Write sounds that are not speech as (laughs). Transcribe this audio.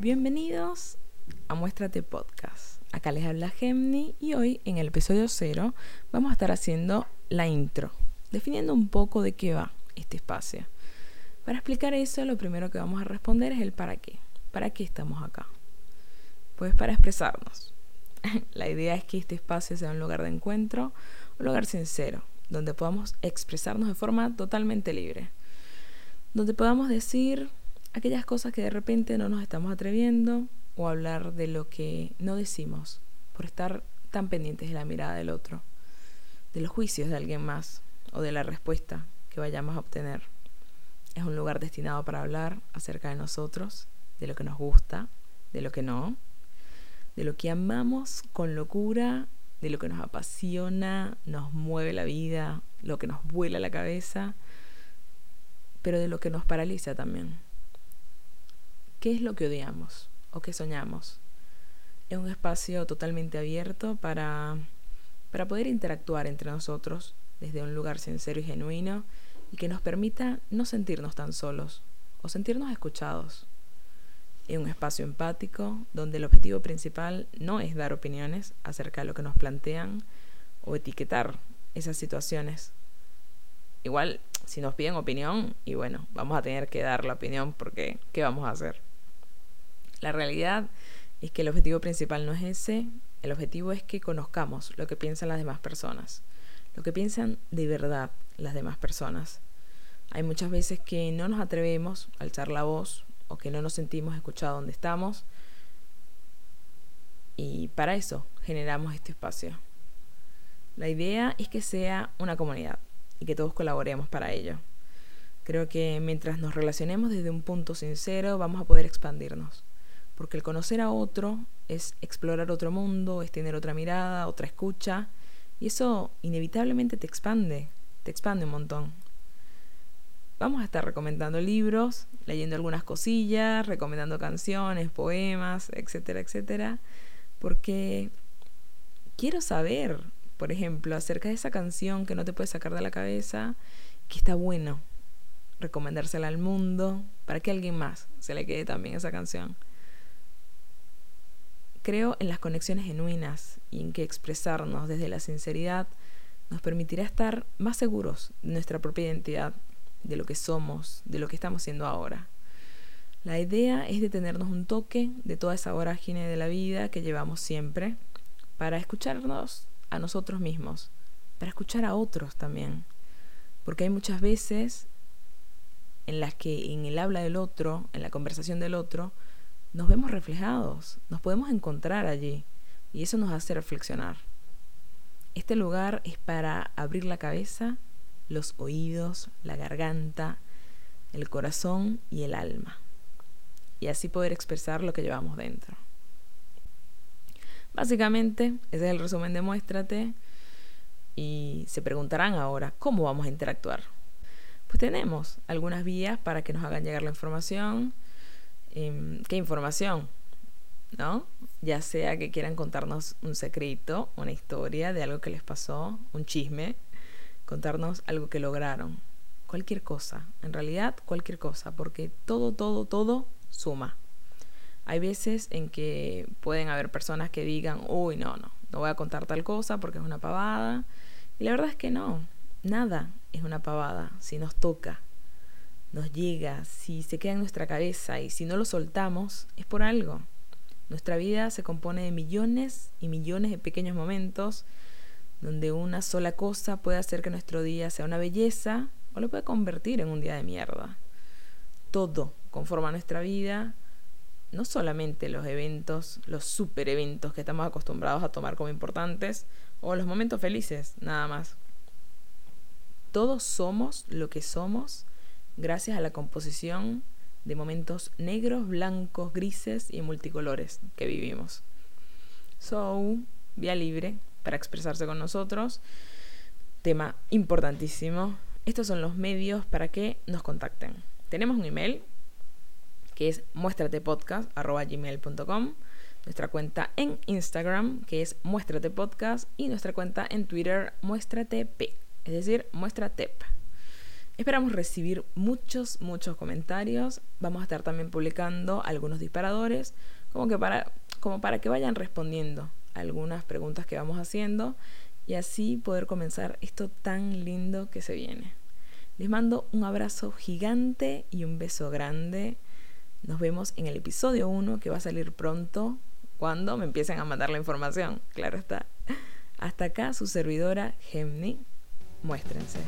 Bienvenidos a Muéstrate Podcast. Acá les habla Gemni y hoy en el episodio 0 vamos a estar haciendo la intro, definiendo un poco de qué va este espacio. Para explicar eso, lo primero que vamos a responder es el para qué. ¿Para qué estamos acá? Pues para expresarnos. (laughs) la idea es que este espacio sea un lugar de encuentro, un lugar sincero, donde podamos expresarnos de forma totalmente libre, donde podamos decir aquellas cosas que de repente no nos estamos atreviendo o hablar de lo que no decimos por estar tan pendientes de la mirada del otro, de los juicios de alguien más o de la respuesta que vayamos a obtener. Es un lugar destinado para hablar acerca de nosotros, de lo que nos gusta, de lo que no, de lo que amamos con locura, de lo que nos apasiona, nos mueve la vida, lo que nos vuela la cabeza, pero de lo que nos paraliza también. ¿Qué es lo que odiamos o qué soñamos? Es un espacio totalmente abierto para, para poder interactuar entre nosotros desde un lugar sincero y genuino y que nos permita no sentirnos tan solos o sentirnos escuchados. Es un espacio empático donde el objetivo principal no es dar opiniones acerca de lo que nos plantean o etiquetar esas situaciones. Igual, si nos piden opinión, y bueno, vamos a tener que dar la opinión porque ¿qué vamos a hacer? La realidad es que el objetivo principal no es ese, el objetivo es que conozcamos lo que piensan las demás personas, lo que piensan de verdad las demás personas. Hay muchas veces que no nos atrevemos a alzar la voz o que no nos sentimos escuchados donde estamos y para eso generamos este espacio. La idea es que sea una comunidad y que todos colaboremos para ello. Creo que mientras nos relacionemos desde un punto sincero vamos a poder expandirnos porque el conocer a otro es explorar otro mundo, es tener otra mirada, otra escucha, y eso inevitablemente te expande, te expande un montón. Vamos a estar recomendando libros, leyendo algunas cosillas, recomendando canciones, poemas, etcétera, etcétera, porque quiero saber, por ejemplo, acerca de esa canción que no te puedes sacar de la cabeza, que está bueno recomendársela al mundo para que alguien más se le quede también esa canción. Creo en las conexiones genuinas y en que expresarnos desde la sinceridad nos permitirá estar más seguros de nuestra propia identidad, de lo que somos, de lo que estamos siendo ahora. La idea es detenernos un toque de toda esa vorágine de la vida que llevamos siempre para escucharnos a nosotros mismos, para escuchar a otros también. Porque hay muchas veces en las que en el habla del otro, en la conversación del otro, nos vemos reflejados, nos podemos encontrar allí y eso nos hace reflexionar. Este lugar es para abrir la cabeza, los oídos, la garganta, el corazón y el alma y así poder expresar lo que llevamos dentro. Básicamente, ese es el resumen de Muéstrate y se preguntarán ahora, ¿cómo vamos a interactuar? Pues tenemos algunas vías para que nos hagan llegar la información, Em, qué información, ¿no? Ya sea que quieran contarnos un secreto, una historia de algo que les pasó, un chisme, contarnos algo que lograron, cualquier cosa, en realidad cualquier cosa, porque todo, todo, todo suma. Hay veces en que pueden haber personas que digan, uy, no, no, no voy a contar tal cosa porque es una pavada. Y la verdad es que no, nada es una pavada si nos toca, nos llega, si se queda en nuestra cabeza y si no lo soltamos, es por algo. Nuestra vida se compone de millones y millones de pequeños momentos donde una sola cosa puede hacer que nuestro día sea una belleza o lo puede convertir en un día de mierda. Todo conforma nuestra vida, no solamente los eventos, los super eventos que estamos acostumbrados a tomar como importantes, o los momentos felices, nada más. Todos somos lo que somos gracias a la composición de momentos negros, blancos, grises y multicolores que vivimos. So, vía libre para expresarse con nosotros. Tema importantísimo. Estos son los medios para que nos contacten. Tenemos un email que es muestratepodcast.gmail.com nuestra cuenta en Instagram, que es muestratepodcast, y nuestra cuenta en Twitter, muestratep, es decir, muestratep. Esperamos recibir muchos, muchos comentarios. Vamos a estar también publicando algunos disparadores, como que para, como para que vayan respondiendo algunas preguntas que vamos haciendo y así poder comenzar esto tan lindo que se viene. Les mando un abrazo gigante y un beso grande. Nos vemos en el episodio 1 que va a salir pronto cuando me empiecen a mandar la información. Claro está. Hasta acá su servidora Gemni. Muéstrense.